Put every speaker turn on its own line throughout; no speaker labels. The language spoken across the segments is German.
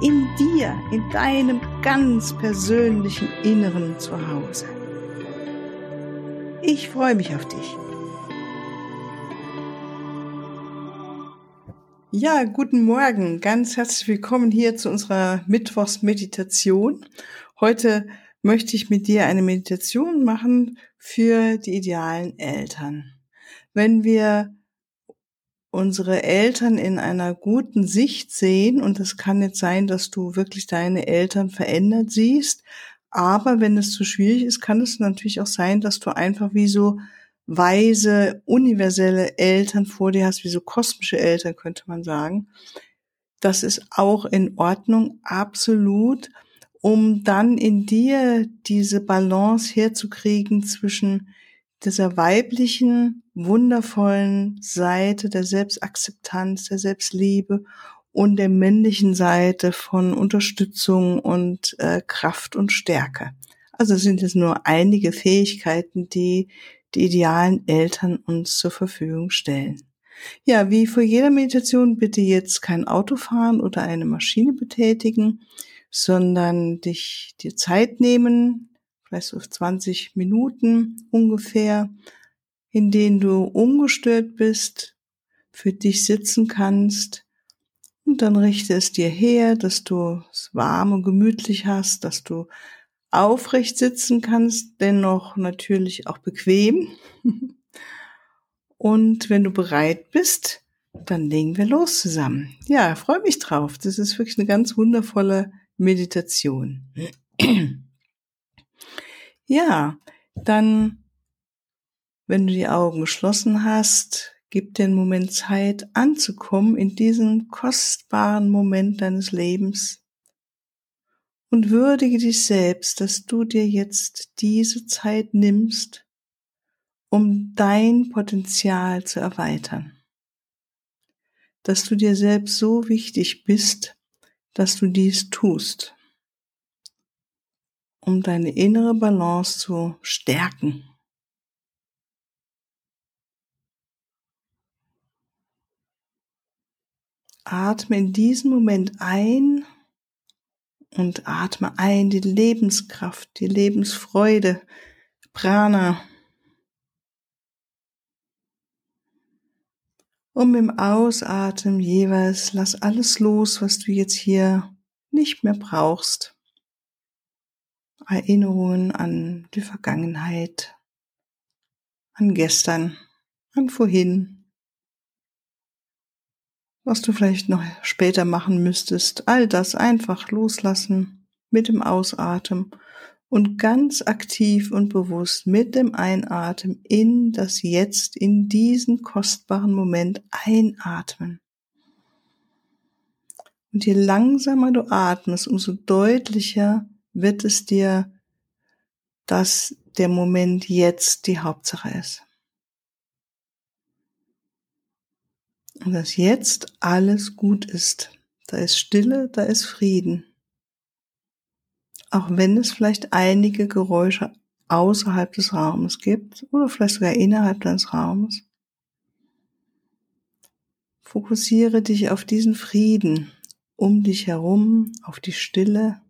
In dir, in deinem ganz persönlichen Inneren zu Hause. Ich freue mich auf dich. Ja, guten Morgen. Ganz herzlich willkommen hier zu unserer Mittwochsmeditation. Heute möchte ich mit dir eine Meditation machen für die idealen Eltern. Wenn wir unsere Eltern in einer guten Sicht sehen, und es kann jetzt sein, dass du wirklich deine Eltern verändert siehst, aber wenn es zu schwierig ist, kann es natürlich auch sein, dass du einfach wie so weise, universelle Eltern vor dir hast, wie so kosmische Eltern, könnte man sagen. Das ist auch in Ordnung, absolut um dann in dir diese Balance herzukriegen zwischen dieser weiblichen, wundervollen Seite der Selbstakzeptanz, der Selbstliebe und der männlichen Seite von Unterstützung und äh, Kraft und Stärke. Also sind es nur einige Fähigkeiten, die die idealen Eltern uns zur Verfügung stellen. Ja, wie vor jeder Meditation bitte jetzt kein Auto fahren oder eine Maschine betätigen sondern dich dir Zeit nehmen, vielleicht so 20 Minuten ungefähr, in denen du ungestört bist, für dich sitzen kannst und dann richte es dir her, dass du es warm und gemütlich hast, dass du aufrecht sitzen kannst, dennoch natürlich auch bequem. Und wenn du bereit bist, dann legen wir los zusammen. Ja, freue mich drauf. Das ist wirklich eine ganz wundervolle Meditation. Ja, dann, wenn du die Augen geschlossen hast, gib einen Moment Zeit anzukommen in diesen kostbaren Moment deines Lebens und würdige dich selbst, dass du dir jetzt diese Zeit nimmst, um dein Potenzial zu erweitern. Dass du dir selbst so wichtig bist, dass du dies tust, um deine innere Balance zu stärken. Atme in diesem Moment ein und atme ein die Lebenskraft, die Lebensfreude, Prana. Und im Ausatmen jeweils lass alles los, was du jetzt hier nicht mehr brauchst. Erinnerungen an die Vergangenheit, an gestern, an vorhin, was du vielleicht noch später machen müsstest, all das einfach loslassen mit dem Ausatmen und ganz aktiv und bewusst mit dem Einatmen in das Jetzt, in diesen kostbaren Moment einatmen. Und je langsamer du atmest, umso deutlicher wird es dir, dass der Moment jetzt die Hauptsache ist. Und dass jetzt alles gut ist. Da ist Stille, da ist Frieden auch wenn es vielleicht einige Geräusche außerhalb des Raumes gibt oder vielleicht sogar innerhalb deines Raumes. Fokussiere dich auf diesen Frieden um dich herum, auf die Stille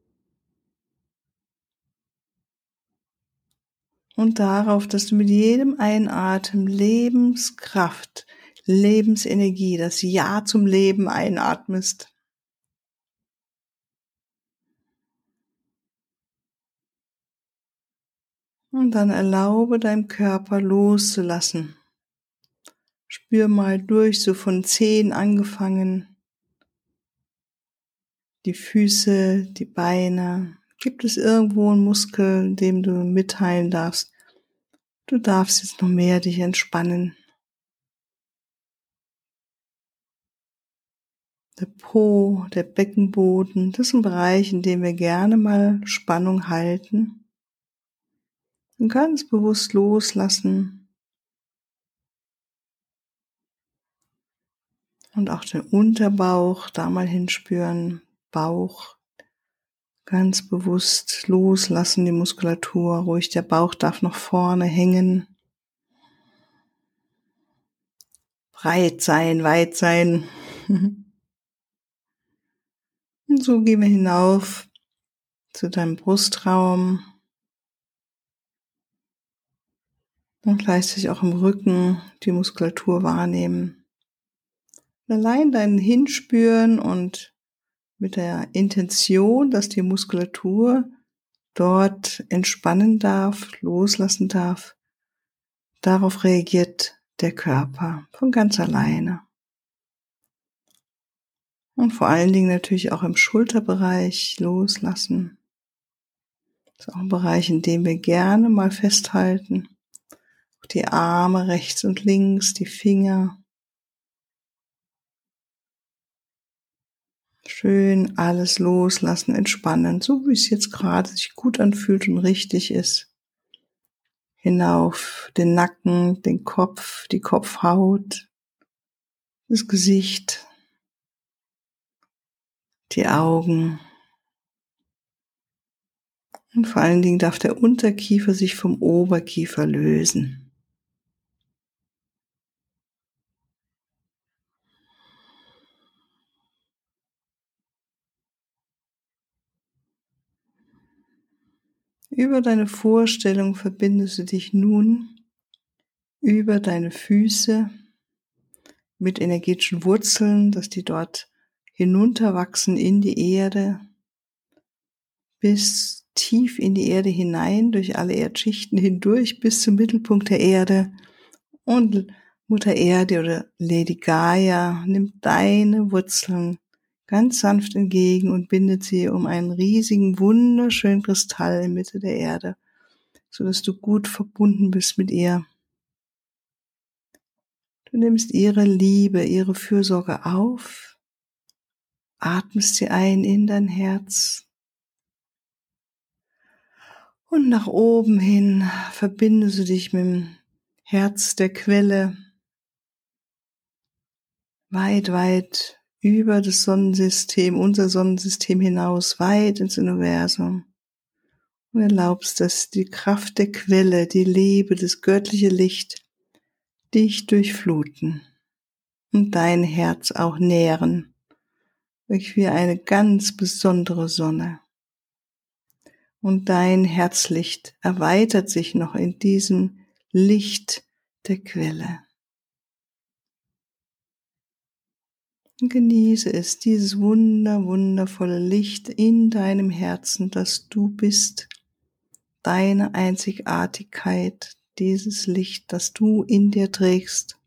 und darauf, dass du mit jedem Einatmen Lebenskraft, Lebensenergie, das Ja zum Leben einatmest. Und dann erlaube deinem Körper loszulassen. Spür mal durch, so von Zehen angefangen. Die Füße, die Beine. Gibt es irgendwo einen Muskel, dem du mitteilen darfst? Du darfst jetzt noch mehr dich entspannen. Der Po, der Beckenboden. Das ist ein Bereich, in dem wir gerne mal Spannung halten. Und ganz bewusst loslassen. Und auch den Unterbauch da mal hinspüren. Bauch. Ganz bewusst loslassen, die Muskulatur. Ruhig, der Bauch darf noch vorne hängen. Breit sein, weit sein. Und so gehen wir hinauf zu deinem Brustraum. Und gleichzeitig auch im Rücken die Muskulatur wahrnehmen. Allein dein Hinspüren und mit der Intention, dass die Muskulatur dort entspannen darf, loslassen darf. Darauf reagiert der Körper von ganz alleine. Und vor allen Dingen natürlich auch im Schulterbereich loslassen. Das ist auch ein Bereich, in dem wir gerne mal festhalten. Die Arme rechts und links, die Finger. Schön alles loslassen, entspannen, so wie es jetzt gerade sich gut anfühlt und richtig ist. Hinauf den Nacken, den Kopf, die Kopfhaut, das Gesicht, die Augen. Und vor allen Dingen darf der Unterkiefer sich vom Oberkiefer lösen. Über deine Vorstellung verbindest du dich nun über deine Füße mit energetischen Wurzeln, dass die dort hinunterwachsen in die Erde, bis tief in die Erde hinein, durch alle Erdschichten hindurch, bis zum Mittelpunkt der Erde. Und Mutter Erde oder Lady Gaia nimmt deine Wurzeln ganz sanft entgegen und bindet sie um einen riesigen, wunderschönen Kristall in Mitte der Erde, so dass du gut verbunden bist mit ihr. Du nimmst ihre Liebe, ihre Fürsorge auf atmest sie ein in dein Herz. Und nach oben hin verbindest du dich mit dem Herz der Quelle weit, weit über das Sonnensystem, unser Sonnensystem hinaus, weit ins Universum. Und erlaubst, dass die Kraft der Quelle, die Liebe, das göttliche Licht dich durchfluten und dein Herz auch nähren wirklich wie eine ganz besondere Sonne. Und dein Herzlicht erweitert sich noch in diesem Licht der Quelle. Und genieße es, dieses wunder, wundervolle Licht in deinem Herzen, dass du bist, deine Einzigartigkeit, dieses Licht, das du in dir trägst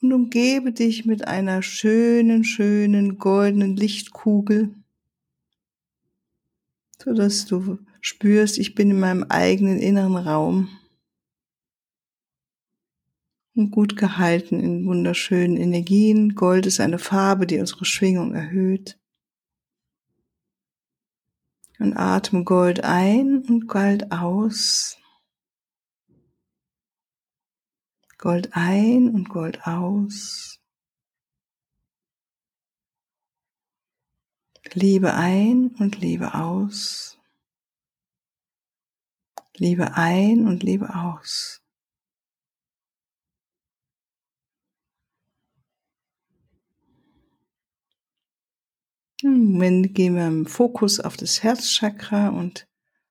und umgebe dich mit einer schönen, schönen goldenen Lichtkugel, so dass du spürst, ich bin in meinem eigenen inneren Raum und gut gehalten in wunderschönen Energien. Gold ist eine Farbe, die unsere Schwingung erhöht. Und atme Gold ein und Gold aus. Gold ein und Gold aus. Liebe ein und Liebe aus. Liebe ein und Liebe aus. Im Moment gehen wir im Fokus auf das Herzchakra und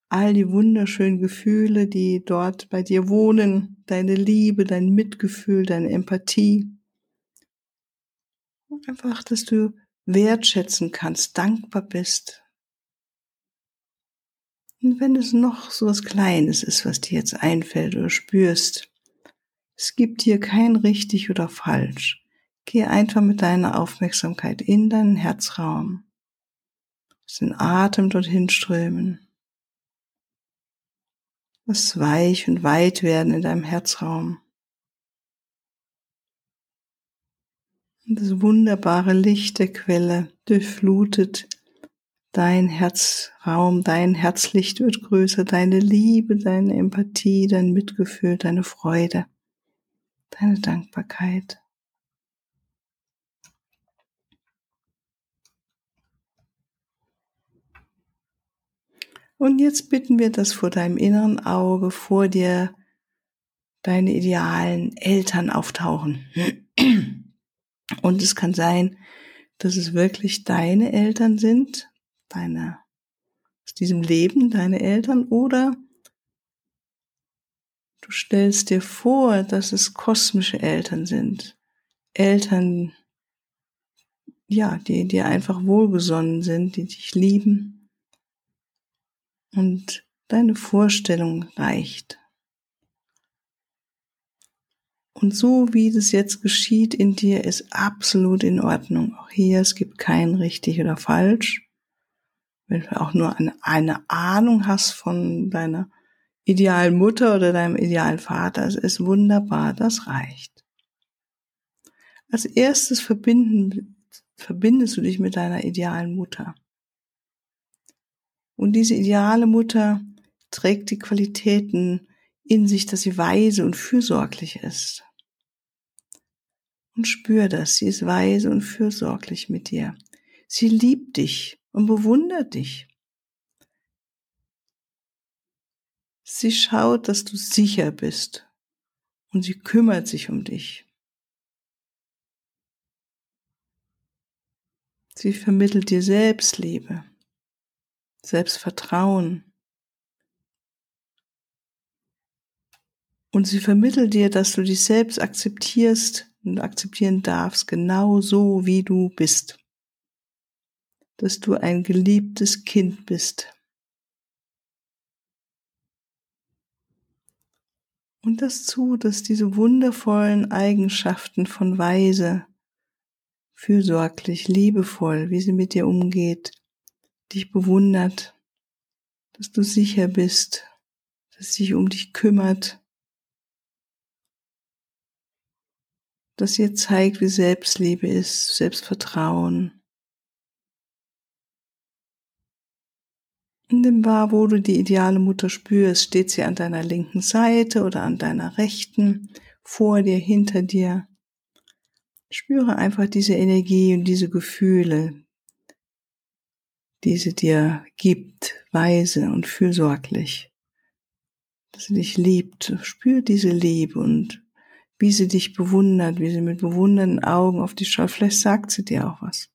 all die wunderschönen Gefühle, die dort bei dir wohnen, deine Liebe, dein Mitgefühl, deine Empathie. Einfach, dass du wertschätzen kannst, dankbar bist. Und wenn es noch so was Kleines ist, was dir jetzt einfällt oder spürst, es gibt hier kein richtig oder falsch. Geh einfach mit deiner Aufmerksamkeit in deinen Herzraum. Lass den Atem dorthin strömen. Lass weich und weit werden in deinem Herzraum. Und das wunderbare Licht der Quelle durchflutet dein Herzraum, dein Herzlicht wird größer, deine Liebe, deine Empathie, dein Mitgefühl, deine Freude, deine Dankbarkeit. Und jetzt bitten wir, dass vor deinem inneren Auge vor dir deine idealen Eltern auftauchen. Und es kann sein, dass es wirklich deine Eltern sind, deine, aus diesem Leben deine Eltern, oder du stellst dir vor, dass es kosmische Eltern sind. Eltern, ja, die dir einfach wohlgesonnen sind, die dich lieben. Und deine Vorstellung reicht. Und so wie das jetzt geschieht in dir, ist absolut in Ordnung. Auch hier, es gibt kein richtig oder falsch. Wenn du auch nur eine, eine Ahnung hast von deiner idealen Mutter oder deinem idealen Vater, es ist wunderbar, das reicht. Als erstes verbinden, verbindest du dich mit deiner idealen Mutter. Und diese ideale Mutter trägt die Qualitäten in sich, dass sie weise und fürsorglich ist und spür das. Sie ist weise und fürsorglich mit dir. Sie liebt dich und bewundert dich. Sie schaut, dass du sicher bist und sie kümmert sich um dich. Sie vermittelt dir Selbstliebe, Selbstvertrauen. Und sie vermittelt dir, dass du dich selbst akzeptierst und akzeptieren darfst, genau so wie du bist. Dass du ein geliebtes Kind bist. Und das zu, dass diese wundervollen Eigenschaften von Weise, fürsorglich, liebevoll, wie sie mit dir umgeht, dich bewundert, dass du sicher bist, dass sie sich um dich kümmert, das ihr zeigt, wie Selbstliebe ist, Selbstvertrauen. In dem Bar, wo du die ideale Mutter spürst, steht sie an deiner linken Seite oder an deiner rechten, vor dir, hinter dir. Spüre einfach diese Energie und diese Gefühle, die sie dir gibt, weise und fürsorglich. Dass sie dich liebt. Spür diese Liebe und wie sie dich bewundert, wie sie mit bewundernden Augen auf dich schaut. Vielleicht sagt sie dir auch was.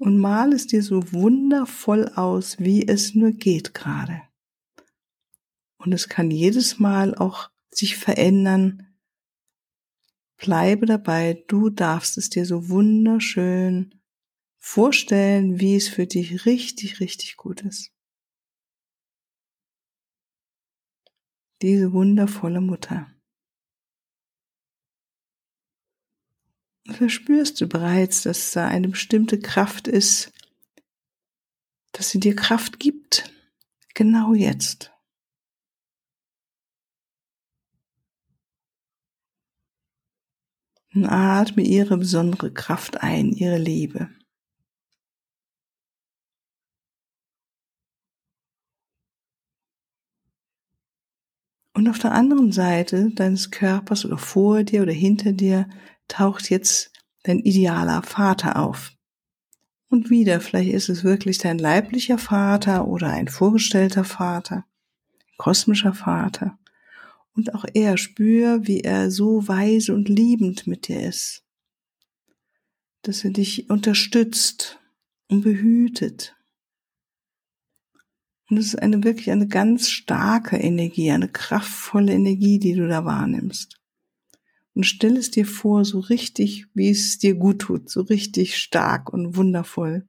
Und mal es dir so wundervoll aus, wie es nur geht gerade. Und es kann jedes Mal auch sich verändern. Bleibe dabei, du darfst es dir so wunderschön vorstellen, wie es für dich richtig, richtig gut ist. diese wundervolle Mutter. Verspürst du bereits, dass da eine bestimmte Kraft ist, dass sie dir Kraft gibt, genau jetzt. Und atme ihre besondere Kraft ein, ihre Liebe. Und auf der anderen Seite deines Körpers oder vor dir oder hinter dir taucht jetzt dein idealer Vater auf. Und wieder, vielleicht ist es wirklich dein leiblicher Vater oder ein vorgestellter Vater, kosmischer Vater. Und auch er spür, wie er so weise und liebend mit dir ist. Dass er dich unterstützt und behütet und es ist eine wirklich eine ganz starke Energie, eine kraftvolle Energie, die du da wahrnimmst. Und stell es dir vor, so richtig, wie es dir gut tut, so richtig stark und wundervoll.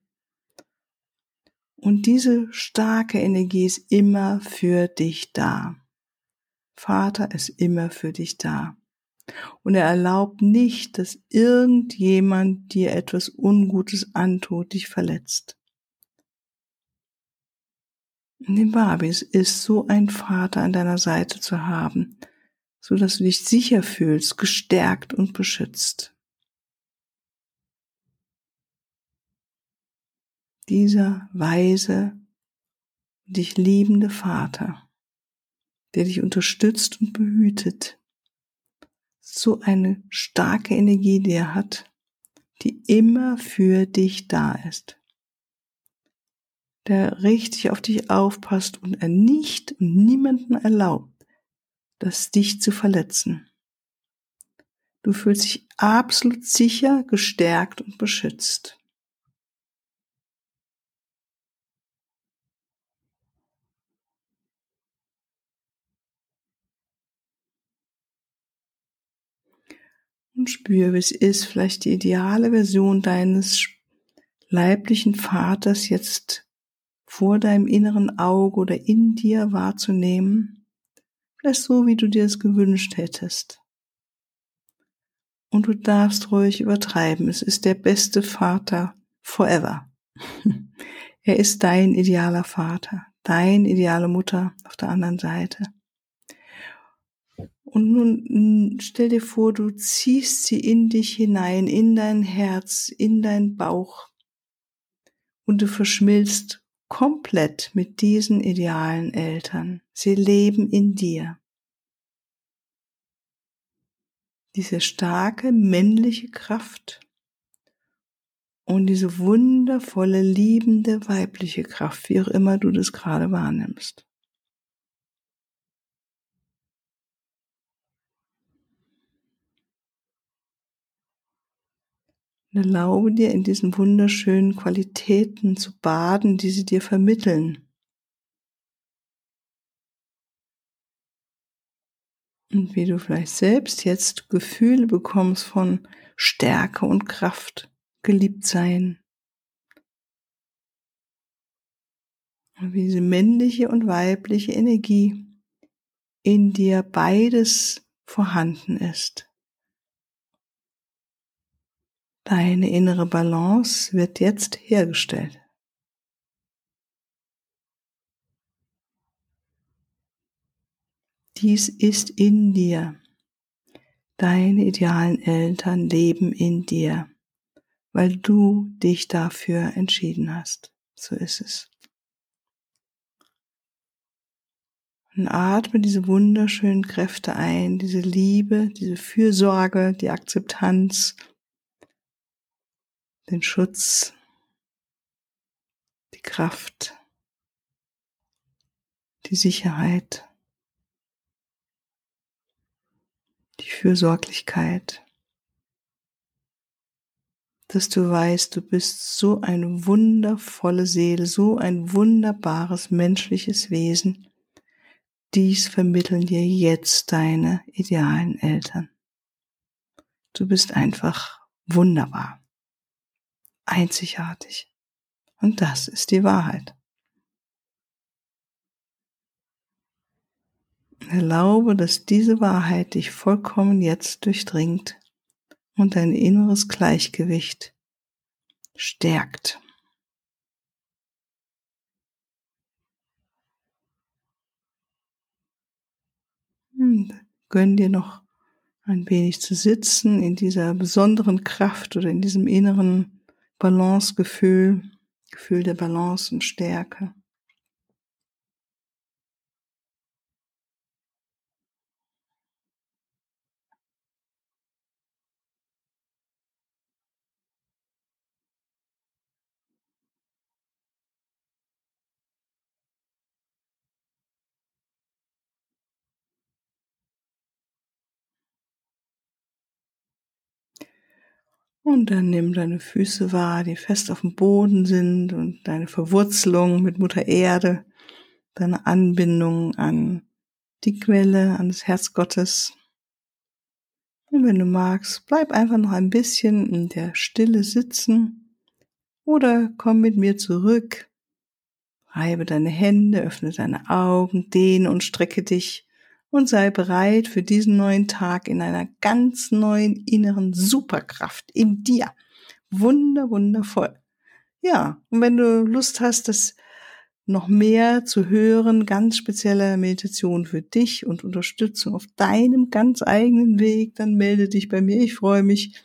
Und diese starke Energie ist immer für dich da. Vater ist immer für dich da. Und er erlaubt nicht, dass irgendjemand dir etwas Ungutes antut, dich verletzt. Nimm wahr, wie es ist, so einen Vater an deiner Seite zu haben, so dass du dich sicher fühlst, gestärkt und beschützt. Dieser weise, dich liebende Vater, der dich unterstützt und behütet, so eine starke Energie, die er hat, die immer für dich da ist, der richtig auf dich aufpasst und er nicht und niemanden erlaubt, das dich zu verletzen. Du fühlst dich absolut sicher, gestärkt und beschützt. Und spür, wie es ist, vielleicht die ideale Version deines leiblichen Vaters jetzt vor deinem inneren Auge oder in dir wahrzunehmen Vielleicht so, wie du dir es gewünscht hättest. Und du darfst ruhig übertreiben. Es ist der beste Vater forever. er ist dein idealer Vater, dein ideale Mutter auf der anderen Seite. Und nun stell dir vor, du ziehst sie in dich hinein, in dein Herz, in dein Bauch. Und du verschmilzt komplett mit diesen idealen Eltern. Sie leben in dir. Diese starke männliche Kraft und diese wundervolle, liebende weibliche Kraft, wie auch immer du das gerade wahrnimmst. Und erlaube dir in diesen wunderschönen Qualitäten zu baden, die sie dir vermitteln. Und wie du vielleicht selbst jetzt Gefühle bekommst von Stärke und Kraft, geliebt sein. Und wie diese männliche und weibliche Energie in dir beides vorhanden ist. Deine innere Balance wird jetzt hergestellt. Dies ist in dir. Deine idealen Eltern leben in dir, weil du dich dafür entschieden hast. So ist es. Und atme diese wunderschönen Kräfte ein, diese Liebe, diese Fürsorge, die Akzeptanz, den Schutz, die Kraft, die Sicherheit, die Fürsorglichkeit, dass du weißt, du bist so eine wundervolle Seele, so ein wunderbares menschliches Wesen. Dies vermitteln dir jetzt deine idealen Eltern. Du bist einfach wunderbar einzigartig. Und das ist die Wahrheit. Erlaube, dass diese Wahrheit dich vollkommen jetzt durchdringt und dein inneres Gleichgewicht stärkt. Und gönn dir noch ein wenig zu sitzen in dieser besonderen Kraft oder in diesem inneren Balancegefühl, Gefühl der Balance und Stärke. Und dann nimm deine Füße wahr, die fest auf dem Boden sind und deine Verwurzelung mit Mutter Erde, deine Anbindung an die Quelle, an das Herz Gottes. Und wenn du magst, bleib einfach noch ein bisschen in der Stille sitzen oder komm mit mir zurück. Reibe deine Hände, öffne deine Augen, dehne und strecke dich und sei bereit für diesen neuen Tag in einer ganz neuen inneren Superkraft in dir. Wunder, wundervoll. Ja, und wenn du Lust hast, das noch mehr zu hören, ganz spezielle Meditation für dich und Unterstützung auf deinem ganz eigenen Weg, dann melde dich bei mir. Ich freue mich.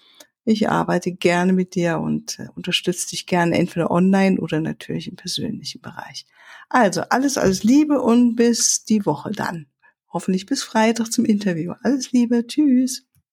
Ich arbeite gerne mit dir und äh, unterstütze dich gerne entweder online oder natürlich im persönlichen Bereich. Also alles, alles Liebe und bis die Woche dann. Hoffentlich bis Freitag zum Interview. Alles Liebe. Tschüss.